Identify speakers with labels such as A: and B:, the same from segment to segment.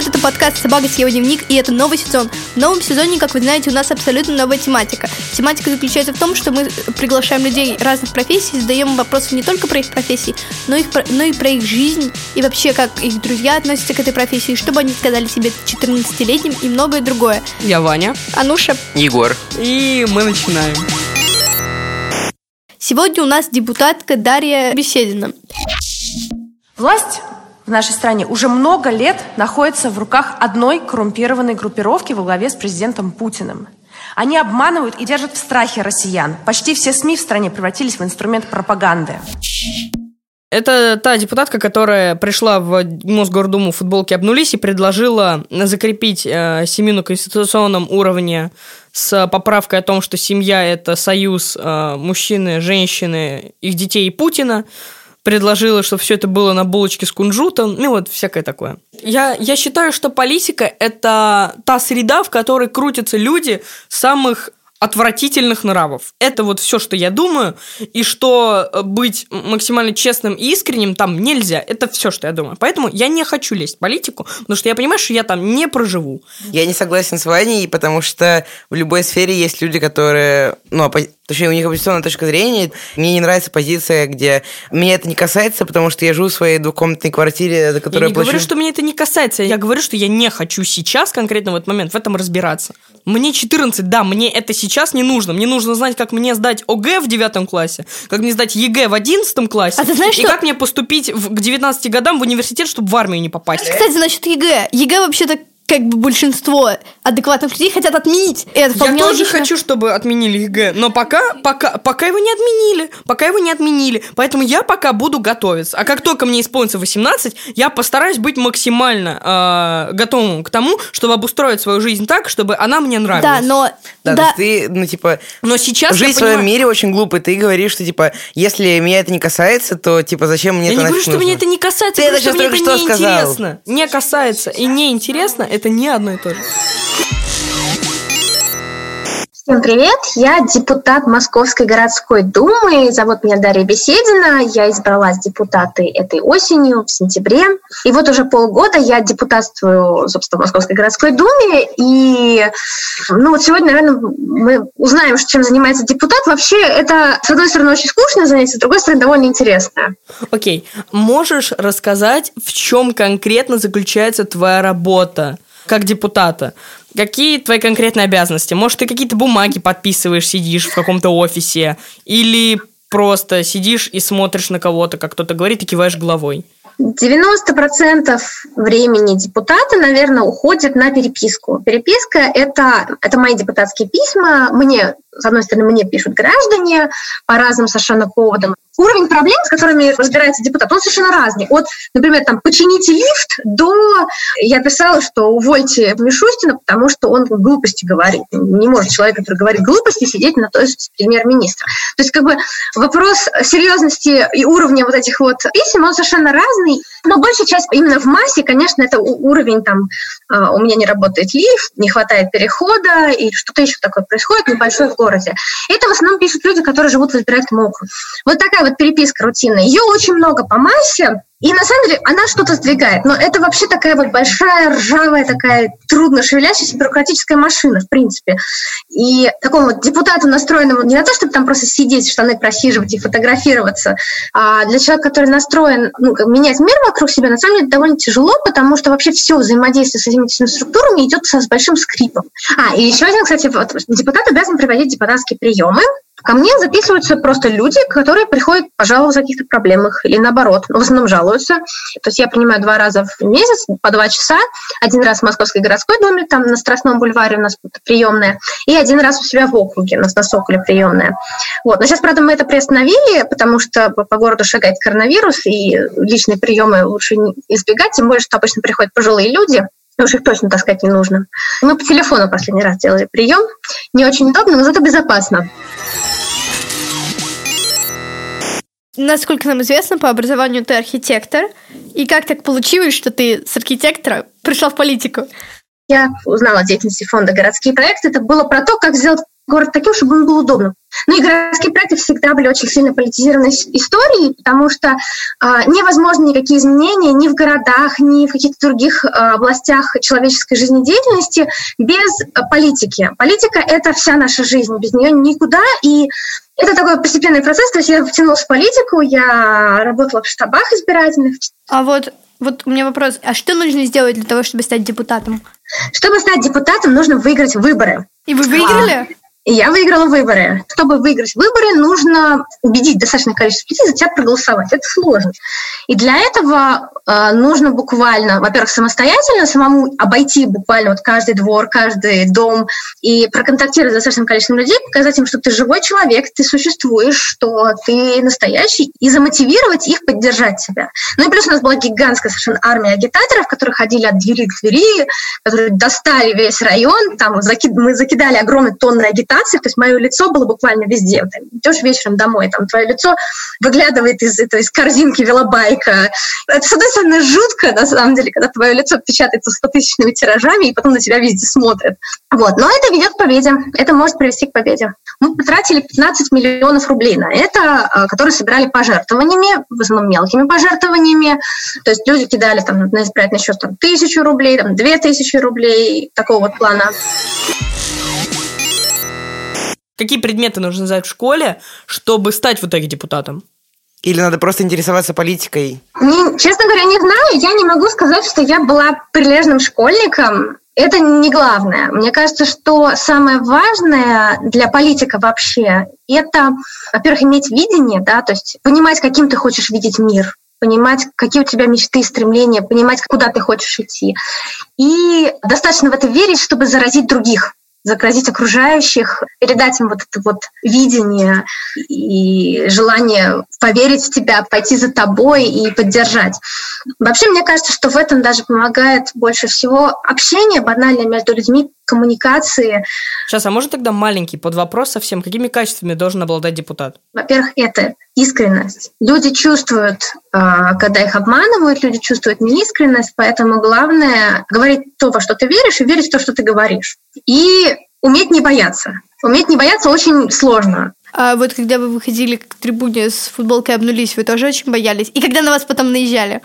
A: привет, это подкаст «Собака съела дневник» и это новый сезон. В новом сезоне, как вы знаете, у нас абсолютно новая тематика. Тематика заключается в том, что мы приглашаем людей разных профессий, задаем вопросы не только про их профессии, но, их, но и про их жизнь, и вообще, как их друзья относятся к этой профессии, что бы они сказали себе 14-летним и многое другое.
B: Я Ваня.
A: Ануша.
C: Егор.
B: И мы начинаем.
A: Сегодня у нас депутатка Дарья Беседина.
D: Власть в нашей стране уже много лет находится в руках одной коррумпированной группировки во главе с президентом Путиным. Они обманывают и держат в страхе россиян. Почти все СМИ в стране превратились в инструмент пропаганды.
B: Это та депутатка, которая пришла в Мосгордуму футболки обнулись и предложила закрепить э, семью на конституционном уровне с поправкой о том, что семья – это союз э, мужчины, женщины, их детей и Путина – предложила, чтобы все это было на булочке с кунжутом, ну вот всякое такое. Я, я считаю, что политика – это та среда, в которой крутятся люди самых отвратительных нравов. Это вот все, что я думаю, и что э, быть максимально честным и искренним там нельзя. Это все, что я думаю. Поэтому я не хочу лезть в политику, потому что я понимаю, что я там не проживу.
C: Я не согласен с Ваней, потому что в любой сфере есть люди, которые, ну, Точнее, у них оппозиционная точка зрения. Мне не нравится позиция, где меня это не касается, потому что я живу в своей двухкомнатной квартире, за которую
B: я не
C: плачу...
B: говорю, что меня это не касается. Я говорю, что я не хочу сейчас, конкретно в этот момент, в этом разбираться. Мне 14, да, мне это сейчас не нужно. Мне нужно знать, как мне сдать ОГЭ в девятом классе, как мне сдать ЕГЭ в одиннадцатом классе,
A: а ты знаешь,
B: и
A: что...
B: как мне поступить в, к 19 годам в университет, чтобы в армию не попасть.
A: Кстати, значит, ЕГЭ. ЕГЭ вообще-то как бы большинство адекватных людей хотят отменить. И это
B: Я тоже
A: логично.
B: хочу, чтобы отменили ЕГЭ, но пока, пока, пока его не отменили, пока его не отменили, поэтому я пока буду готовиться. А как только мне исполнится 18, я постараюсь быть максимально э, готовым к тому, чтобы обустроить свою жизнь так, чтобы она мне нравилась.
A: Да, но...
C: Да, да. ты, ну, типа...
B: Но сейчас
C: Жизнь
B: я
C: в своем
B: понимаю...
C: мире очень глупая. Ты говоришь, что, типа, если меня это не касается, то, типа, зачем мне
B: я
C: это
B: не говорю, что
C: нужно?
B: мне это не касается,
C: ты
B: я
C: это
B: что мне это
C: что
B: не
C: сказал.
B: интересно. Не касается и не интересно, это не одно и то же.
E: Всем привет! Я депутат Московской городской думы. Зовут меня Дарья Беседина. Я избралась депутаты этой осенью, в сентябре. И вот уже полгода я депутатствую, собственно, в Московской городской думе. И ну вот сегодня, наверное, мы узнаем, чем занимается депутат. Вообще, это, с одной стороны, очень скучное занятие, с другой стороны, довольно интересное.
B: Окей. Okay. Можешь рассказать, в чем конкретно заключается твоя работа? Как депутата. Какие твои конкретные обязанности? Может, ты какие-то бумаги подписываешь, сидишь в каком-то офисе? Или просто сидишь и смотришь на кого-то, как кто-то говорит, и киваешь головой?
E: 90% времени депутата, наверное, уходит на переписку. Переписка это, – это мои депутатские письма. Мне, с одной стороны, мне пишут граждане по разным совершенно поводам. Уровень проблем, с которыми разбирается депутат, он совершенно разный. От, например, там, почините лифт до я писала, что увольте Мишустина, потому что он глупости говорит. Не может человек, который говорит глупости, сидеть на той премьер-министра. То есть, как бы, вопрос серьезности и уровня вот этих вот писем, он совершенно разный. Но большая часть именно в массе, конечно, это уровень там, у меня не работает лифт, не хватает перехода, и что-то еще такое происходит небольшое в городе. Это в основном пишут люди, которые живут в избирательном округе. Вот такая вот переписка рутинная. Ее очень много по массе, и на самом деле она что-то сдвигает, но это вообще такая вот большая, ржавая, такая трудно шевелящаяся бюрократическая машина, в принципе. И такому вот депутату, настроенному не на то, чтобы там просто сидеть, штаны просиживать и фотографироваться, а для человека, который настроен ну, менять мир вокруг себя, на самом деле довольно тяжело, потому что вообще все взаимодействие с этими структурами идет с большим скрипом. А, и еще один, кстати, вот, депутат обязан проводить депутатские приемы, Ко мне записываются просто люди, которые приходят пожаловаться о каких-то проблемах или наоборот, в основном жалуются. То есть я принимаю два раза в месяц по два часа. Один раз в Московской городской думе, там на Страстном бульваре у нас приемная, и один раз у себя в округе, у нас на Соколе приемная. Вот. Но сейчас, правда, мы это приостановили, потому что по городу шагает коронавирус, и личные приемы лучше избегать, тем более, что обычно приходят пожилые люди, уж их точно таскать не нужно. Мы по телефону последний раз делали прием. Не очень удобно, но зато безопасно.
A: Насколько нам известно, по образованию ты архитектор. И как так получилось, что ты с архитектора пришла в политику?
E: Я узнала о деятельности фонда «Городские проекты». Это было про то, как сделать город таким, чтобы он был удобным. Ну и городские проекты всегда были очень сильно политизированной историей, потому что э, невозможно никакие изменения ни в городах, ни в каких-то других э, областях человеческой жизнедеятельности без э, политики. Политика — это вся наша жизнь, без нее никуда, и это такой постепенный процесс, то есть я втянулась в политику, я работала в штабах избирательных.
A: А вот вот у меня вопрос. А что нужно сделать для того, чтобы стать депутатом?
E: Чтобы стать депутатом, нужно выиграть выборы.
A: И вы выиграли? А,
E: и я выиграла выборы. Чтобы выиграть выборы, нужно убедить достаточное количество людей за тебя проголосовать. Это сложно. И для этого э, нужно буквально, во-первых, самостоятельно самому обойти буквально вот каждый двор, каждый дом и проконтактировать с достаточным количеством людей, показать им, что ты живой человек, ты существуешь, что ты настоящий, и замотивировать их поддержать тебя. Ну и плюс у нас была гигантская совершенно армия агитаторов, которые ходили от двери к двери, которые достали весь район, там закид... мы закидали огромные тонны агитации агитации, то есть мое лицо было буквально везде. Ты идешь вечером домой, там твое лицо выглядывает из, это, из корзинки велобайка. Это, с одной стороны, жутко, на самом деле, когда твое лицо печатается 100 тысячными тиражами, и потом на тебя везде смотрят. Вот. Но это ведет к победе. Это может привести к победе. Мы потратили 15 миллионов рублей на это, а, которые собирали пожертвованиями, в основном мелкими пожертвованиями. То есть люди кидали там, на избирательный счет там, тысячу рублей, там, две тысячи рублей, такого вот плана.
B: Какие предметы нужно знать в школе, чтобы стать в итоге депутатом?
C: Или надо просто интересоваться политикой?
E: Не, честно говоря, не знаю. Я не могу сказать, что я была прилежным школьником. Это не главное. Мне кажется, что самое важное для политика вообще – это, во-первых, иметь видение, да, то есть понимать, каким ты хочешь видеть мир, понимать, какие у тебя мечты, стремления, понимать, куда ты хочешь идти. И достаточно в это верить, чтобы заразить других заразить окружающих, передать им вот это вот видение и желание поверить в тебя, пойти за тобой и поддержать. Вообще, мне кажется, что в этом даже помогает больше всего общение банальное между людьми, коммуникации.
B: Сейчас, а может тогда маленький под вопрос совсем, какими качествами должен обладать депутат?
E: Во-первых, это искренность. Люди чувствуют, а, когда их обманывают, люди чувствуют неискренность, поэтому главное говорить то, во что ты веришь, и верить в то, что ты говоришь. И уметь не бояться. Уметь не бояться очень сложно.
A: А вот когда вы выходили к трибуне с футболкой обнулись, вы тоже очень боялись? И когда на вас потом наезжали?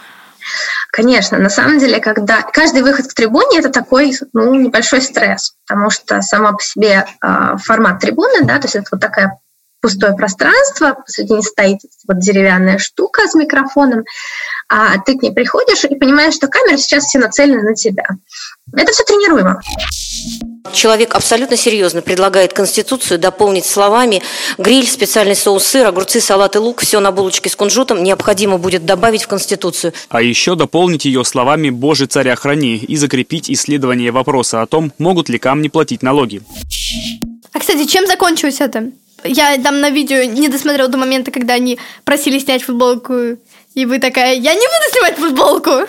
E: Конечно, на самом деле, когда каждый выход к трибуне это такой ну, небольшой стресс, потому что сама по себе э, формат трибуны, да, то есть это вот такая пустое пространство, посредине стоит вот деревянная штука с микрофоном, а ты к ней приходишь и понимаешь, что камера сейчас все нацелена на тебя. Это все тренируемо.
F: Человек абсолютно серьезно предлагает Конституцию дополнить словами «гриль, специальный соус сыр, огурцы, салат и лук, все на булочке с кунжутом необходимо будет добавить в Конституцию».
G: А еще дополнить ее словами «Боже, царя храни» и закрепить исследование вопроса о том, могут ли камни платить налоги.
A: А, кстати, чем закончилось это? Я там на видео не досмотрела до момента, когда они просили снять футболку, и вы такая «Я не буду снимать футболку!»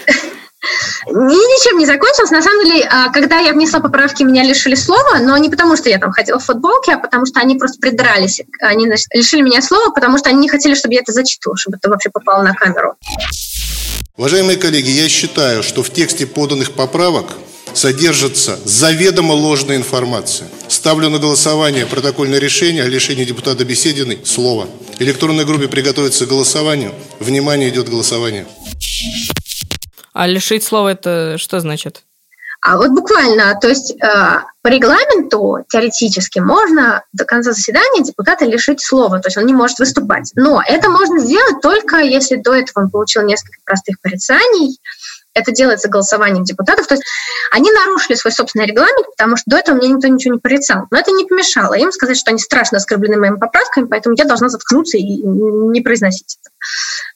E: Ничем не закончилось. На самом деле, а, когда я внесла поправки, меня лишили слова, но не потому, что я там ходила в футболке, а потому что они просто придрались. Они лишили меня слова, потому что они не хотели, чтобы я это зачитывала, чтобы это вообще попало на камеру.
H: Уважаемые коллеги, я считаю, что в тексте поданных поправок содержится заведомо ложная информация. Ставлю на голосование протокольное решение о лишении депутата Бесединой слова. Электронной группе приготовиться к голосованию. Внимание, идет голосование.
B: А лишить слова это что значит?
E: А вот буквально, то есть э, по регламенту теоретически можно до конца заседания депутата лишить слова, то есть он не может выступать. Но это можно сделать только если до этого он получил несколько простых порицаний. Это делается голосованием депутатов. То есть они нарушили свой собственный регламент, потому что до этого мне никто ничего не порицал. Но это не помешало им сказать, что они страшно оскорблены моими поправками, поэтому я должна заткнуться и не произносить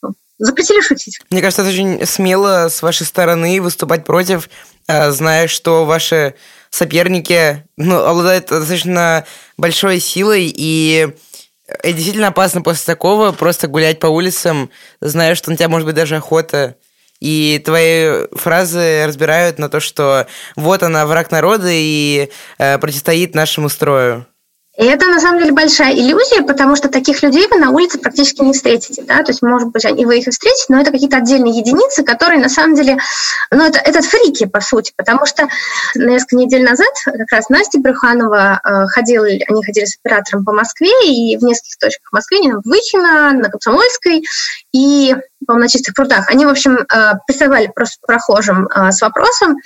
E: это запретили шутить.
C: Мне кажется, это очень смело с вашей стороны выступать против, а, зная, что ваши соперники ну, обладают достаточно большой силой, и это действительно опасно после такого просто гулять по улицам, зная, что на тебя может быть даже охота. И твои фразы разбирают на то, что вот она, враг народа, и э, противостоит нашему строю.
E: И это на самом деле большая иллюзия, потому что таких людей вы на улице практически не встретите. Да? То есть, может быть, они, вы их и встретите, но это какие-то отдельные единицы, которые на самом деле, ну, это, это фрики, по сути, потому что несколько недель назад как раз Настя Брюханова э, ходила, они ходили с оператором по Москве, и в нескольких точках в Москве, они в Вычино, на Комсомольской, и по-моему, на чистых прудах, они, в общем, э, приставали просто прохожим э, с вопросом,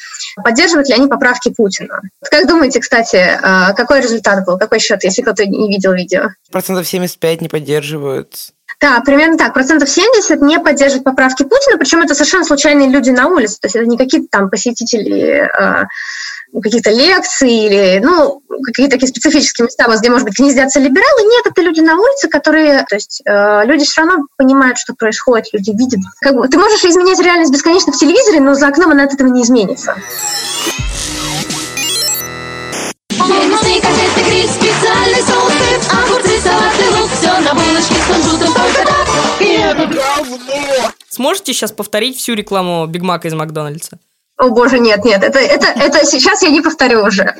E: поддерживают ли они поправки Путина. Как думаете, кстати, э, какой результат был, какой счет, если кто-то не видел видео?
C: Процентов 75 не поддерживают.
E: Да, примерно так. Процентов 70 не поддерживают поправки Путина, причем это совершенно случайные люди на улице, то есть это не какие-то там посетители каких-то лекций или, ну, какие-то такие специфические места, где, может быть, гнездятся либералы. Нет, это люди на улице, которые, то есть э, люди все равно понимают, что происходит, люди видят. Как бы, ты можешь изменять реальность бесконечно в телевизоре, но за окном она от этого не изменится.
B: Сможете сейчас повторить всю рекламу Биг Мака из Макдональдса?
E: О боже, нет, нет, это, это, это сейчас я не повторю уже.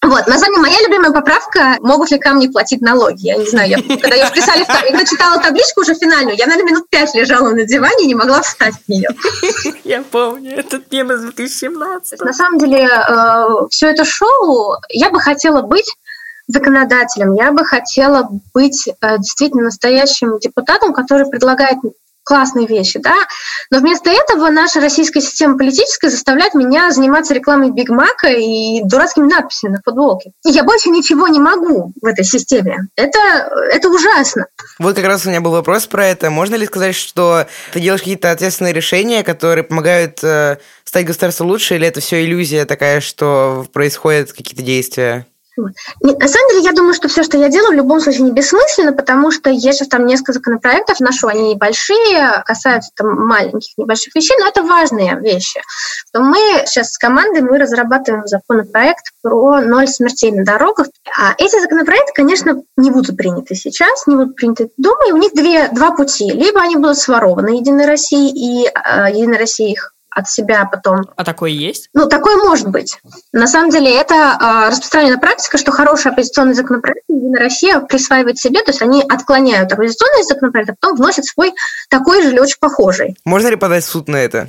E: Вот, на самом деле, моя любимая поправка, могут ли камни платить налоги. Я не знаю, я, когда ее вписали, когда читала табличку уже финальную, я, наверное, минут пять лежала на диване и не могла встать в нее.
B: Я помню, этот мем из 2017.
E: На самом деле, э, все это шоу, я бы хотела быть законодателем, я бы хотела быть э, действительно настоящим депутатом, который предлагает классные вещи, да, но вместо этого наша российская система политическая заставляет меня заниматься рекламой Биг Мака и дурацкими надписями на футболке. И я больше ничего не могу в этой системе. Это, это ужасно.
C: Вот как раз у меня был вопрос про это. Можно ли сказать, что ты делаешь какие-то ответственные решения, которые помогают э, стать государству лучше, или это все иллюзия такая, что происходят какие-то действия?
E: На самом деле, я думаю, что все, что я делаю, в любом случае не бессмысленно, потому что я сейчас там несколько законопроектов ношу, они небольшие, касаются там маленьких, небольших вещей, но это важные вещи. То мы сейчас с командой мы разрабатываем законопроект про ноль смертей на дорогах. А эти законопроекты, конечно, не будут приняты сейчас, не будут приняты Думаю, у них две, два пути. Либо они будут сворованы Единой России, и э, Единая Россия их от себя потом.
B: А такое есть?
E: Ну, такое может быть. На самом деле это э, распространенная практика, что хороший оппозиционный законопроект Единая Россия присваивает себе, то есть они отклоняют оппозиционный законопроект, а потом вносят свой такой же или очень похожий.
C: Можно ли подать в суд на это?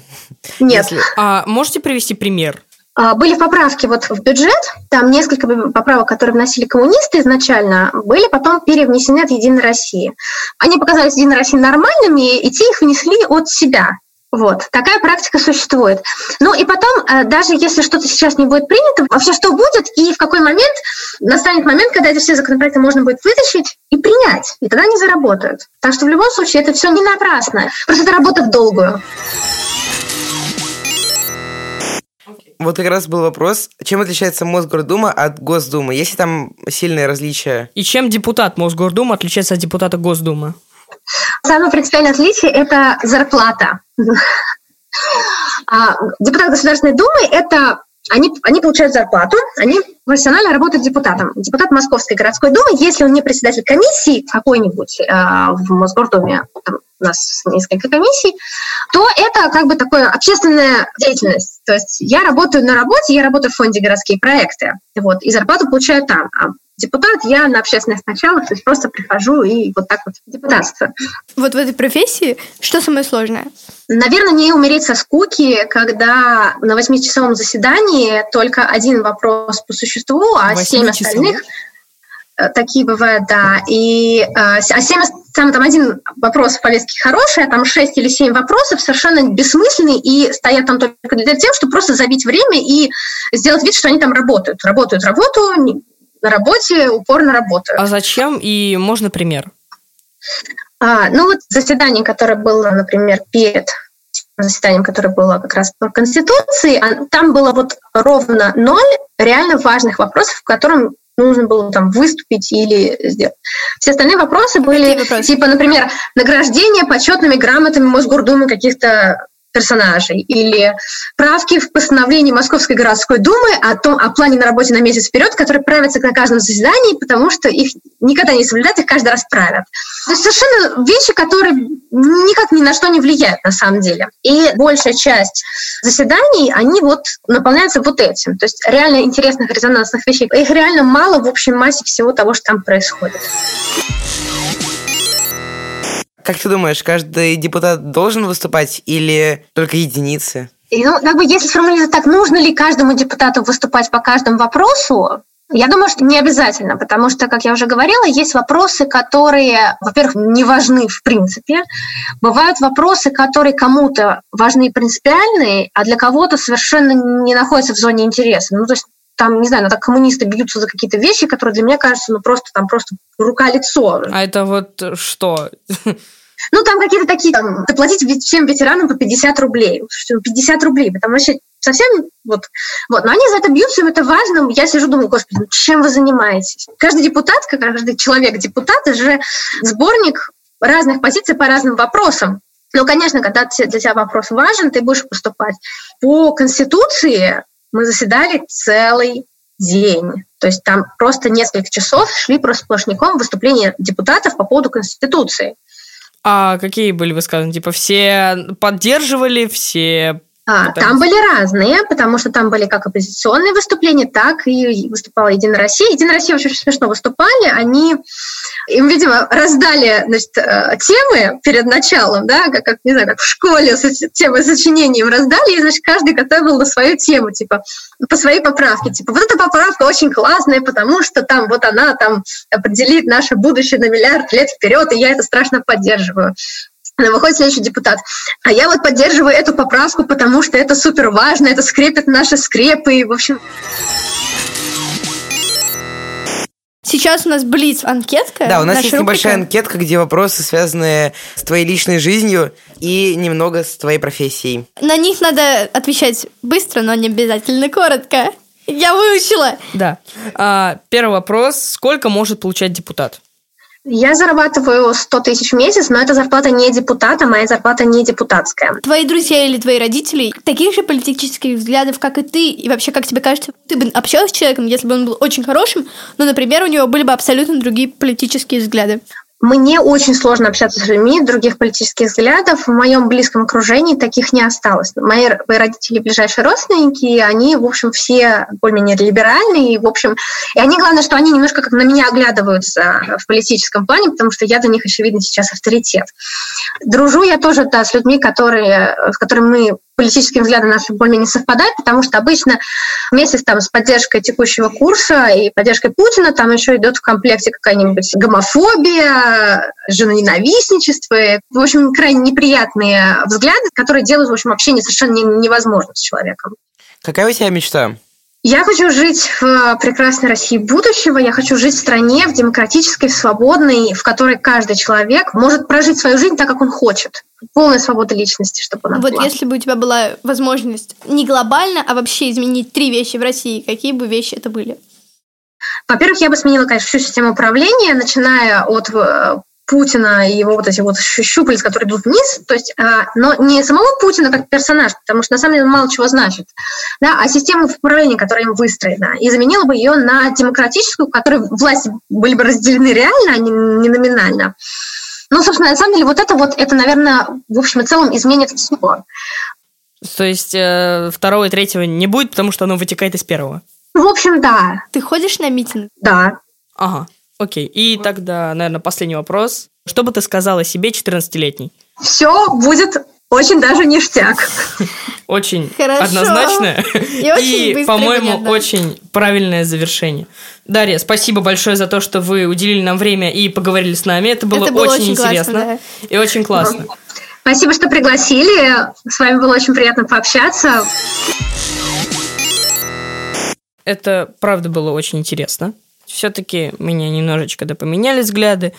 E: Нет.
B: Если... А можете привести пример?
E: А, были поправки вот в бюджет, там несколько поправок, которые вносили коммунисты изначально, были потом перевнесены от Единой России. Они показались Единой России нормальными, и те их внесли от себя. Вот, такая практика существует. Ну и потом, э, даже если что-то сейчас не будет принято, вообще что будет и в какой момент настанет момент, когда эти все законопроекты можно будет вытащить и принять, и тогда они заработают. Так что в любом случае это все не напрасно, просто это работа в долгую.
C: Вот как раз был вопрос, чем отличается Мосгордума от Госдумы? Есть ли там сильные различия?
B: И чем депутат Мосгордумы отличается от депутата Госдумы?
E: Самое принципиальное отличие – это зарплата. А депутат Государственной Думы – это они, они получают зарплату, они профессионально работают депутатом. Депутат Московской городской думы, если он не председатель комиссии какой-нибудь э, в Мосгордуме, там у нас несколько комиссий, то это как бы такое общественная деятельность. То есть я работаю на работе, я работаю в фонде городские проекты, вот, и зарплату получаю там. А депутат, я на общественных началах, то есть просто прихожу и вот так вот депутатство.
A: Вот в этой профессии что самое сложное?
E: Наверное, не умереть со скуки, когда на восьмичасовом заседании только один вопрос по существу, а семь остальных э, такие бывают, да. И э, а семь, там, там один вопрос в повестке хороший, а там шесть или семь вопросов совершенно бессмысленные и стоят там только для того, чтобы просто забить время и сделать вид, что они там работают. Работают работу, на работе упорно работают.
B: А зачем? И можно пример?
E: А, ну вот заседание, которое было, например, перед заседанием, которое было как раз по Конституции, а, там было вот ровно ноль реально важных вопросов, в котором нужно было там выступить или сделать. Все остальные вопросы были, вопросы? типа, например, награждение почетными грамотами Мосгордумы каких-то персонажей, или правки в постановлении Московской городской думы о том, о плане на работе на месяц вперед, которые правятся на каждом заседании, потому что их никогда не соблюдают, их каждый раз правят. То есть совершенно вещи, которые никак ни на что не влияют на самом деле. И большая часть заседаний, они вот наполняются вот этим. То есть реально интересных резонансных вещей. Их реально мало в общей массе всего того, что там происходит.
C: Как ты думаешь, каждый депутат должен выступать или только единицы?
E: И, ну, как бы, если сформулировать так, нужно ли каждому депутату выступать по каждому вопросу, я думаю, что не обязательно, потому что, как я уже говорила, есть вопросы, которые, во-первых, не важны в принципе. Бывают вопросы, которые кому-то важны и принципиальные, а для кого-то совершенно не находятся в зоне интереса. Ну, то есть там, не знаю, ну, так коммунисты бьются за какие-то вещи, которые для меня кажутся, ну, просто там просто рука-лицо.
B: А это вот что?
E: Ну, там какие-то такие, там, доплатить всем ветеранам по 50 рублей. 50 рублей, потому что совсем вот, вот. Но они за это бьются, им это важно. Я сижу, думаю, господи, ну чем вы занимаетесь? Каждый депутат, каждый человек-депутат, это же сборник разных позиций по разным вопросам. Но, конечно, когда для тебя вопрос важен, ты будешь поступать. По Конституции мы заседали целый день. То есть там просто несколько часов шли просто сплошняком выступления депутатов по поводу Конституции.
B: А какие были высказаны? Типа все поддерживали, все
E: а, там были разные, потому что там были как оппозиционные выступления, так и выступала Единая Россия. Единая Россия очень смешно выступали. Они, им, видимо, раздали значит, э, темы перед началом, да, как, как, не знаю, как в школе темы сочинения им раздали, и, значит, каждый готовил на свою тему, типа, по своей поправке. Типа, вот эта поправка очень классная, потому что там вот она там определит наше будущее на миллиард лет вперед, и я это страшно поддерживаю выходит следующий депутат. А я вот поддерживаю эту поправку, потому что это супер важно, это скрепит наши скрепы. И, в общем,
A: Сейчас у нас Блиц анкетка.
C: Да, у нас есть
A: рубрика.
C: небольшая анкетка, где вопросы, связанные с твоей личной жизнью и немного с твоей профессией.
A: На них надо отвечать быстро, но не обязательно коротко. Я выучила.
B: Да. А, первый вопрос. Сколько может получать депутат?
E: Я зарабатываю 100 тысяч в месяц, но это зарплата не депутата, моя зарплата не депутатская.
A: Твои друзья или твои родители таких же политических взглядов, как и ты, и вообще, как тебе кажется, ты бы общалась с человеком, если бы он был очень хорошим, но, например, у него были бы абсолютно другие политические взгляды?
E: Мне очень сложно общаться с людьми других политических взглядов. В моем близком окружении таких не осталось. Мои, мои родители ближайшие родственники, они, в общем, все более-менее либеральные. И, в общем, и они, главное, что они немножко как на меня оглядываются в политическом плане, потому что я для них, очевидно, сейчас авторитет. Дружу я тоже да, с людьми, которые, с которыми мы политические взгляды наши более-менее совпадают, потому что обычно вместе там, с поддержкой текущего курса и поддержкой Путина там еще идет в комплекте какая-нибудь гомофобия, женоненавистничество. В общем, крайне неприятные взгляды, которые делают, в общем, общение совершенно невозможным с человеком.
C: Какая у тебя мечта?
E: Я хочу жить в прекрасной России будущего. Я хочу жить в стране, в демократической, в свободной, в которой каждый человек может прожить свою жизнь так, как он хочет. Полная свобода личности, чтобы она
A: вот
E: была.
A: если бы у тебя была возможность не глобально, а вообще изменить три вещи в России, какие бы вещи это были?
E: Во-первых, я бы сменила, конечно, всю систему управления, начиная от э, Путина и его вот эти вот щупальца, которые идут вниз, то есть, а, но не самого Путина как персонаж, потому что на самом деле он мало чего значит, да, а систему управления, которая им выстроена, и заменила бы ее на демократическую, в которой власти были бы разделены реально, а не, не номинально. Ну, собственно, на самом деле, вот это вот, это, наверное, в общем и целом изменит все.
B: То есть э, второго и третьего не будет, потому что оно вытекает из первого?
E: В общем, да.
A: Ты ходишь на митинг?
E: Да.
B: Ага. Окей, и тогда, наверное, последний вопрос. Что бы ты сказала себе 14-летней?
E: Все будет очень даже ништяк.
B: Очень
A: Хорошо.
B: однозначно.
A: И очень быстро,
B: по-моему, очень правильное завершение. Дарья, спасибо большое за то, что вы уделили нам время и поговорили с нами. Это было,
A: Это было
B: очень,
A: очень классно,
B: интересно и очень классно.
E: Спасибо, что пригласили. С вами было очень приятно пообщаться.
B: Это правда было очень интересно. Все-таки меня немножечко да поменяли взгляды.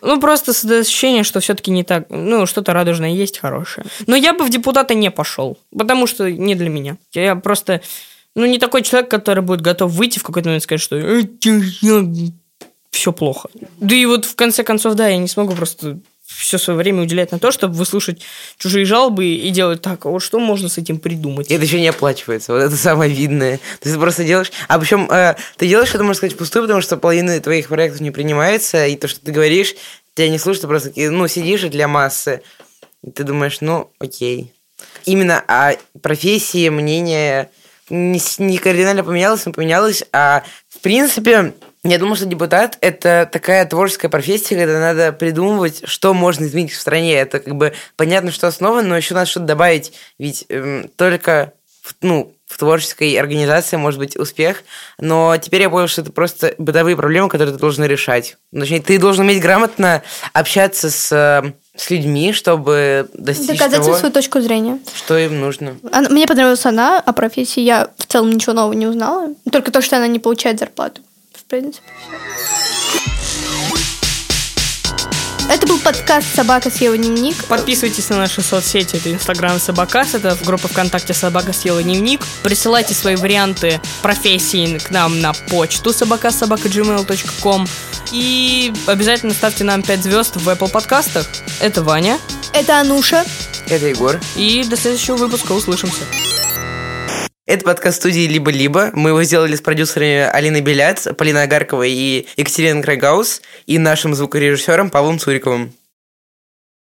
B: Ну, просто ощущение, что все-таки не так, ну, что-то радужное есть хорошее. Но я бы в депутаты не пошел, потому что не для меня. Я просто, ну, не такой человек, который будет готов выйти в какой-то момент и сказать, что все плохо. Да и вот в конце концов, да, я не смогу просто все свое время уделять на то, чтобы выслушать чужие жалобы и делать так, а вот что можно с этим придумать?
C: Это еще не оплачивается. Вот это самое видное. Ты просто делаешь... А причем э, ты делаешь это, можно сказать, впустую, потому что половина твоих проектов не принимается, и то, что ты говоришь, тебя не слушают, ты просто ну, сидишь для массы. И ты думаешь, ну, окей. Именно о профессии мнение не, не кардинально поменялось, но поменялось, а в принципе я думаю, что депутат – это такая творческая профессия, когда надо придумывать, что можно изменить в стране. Это как бы понятно, что основа, но еще надо что-то добавить. Ведь эм, только в, ну, в творческой организации может быть успех. Но теперь я понял, что это просто бытовые проблемы, которые ты должен решать. Точнее, ты должен уметь грамотно общаться с эм, с людьми, чтобы достичь
A: Доказать
C: того,
A: свою точку зрения.
C: что им нужно.
A: Она- Мне понравилась она, о профессии я в целом ничего нового не узнала. Только то, что она не получает зарплату. В принципе. Это был подкаст «Собака съела дневник».
B: Подписывайтесь на наши соцсети. Это Инстаграм Собакас, это в группа ВКонтакте Собака съела дневник. Присылайте свои варианты профессий к нам на почту собакасобака.gmail.com И обязательно ставьте нам 5 звезд в Apple подкастах. Это Ваня.
A: Это Ануша.
C: Это Егор.
B: И до следующего выпуска услышимся.
C: Это подкаст студии «Либо-либо». Мы его сделали с продюсерами Алиной Беляц, Полиной Агарковой и Екатериной Крайгаус и нашим звукорежиссером Павлом Цуриковым.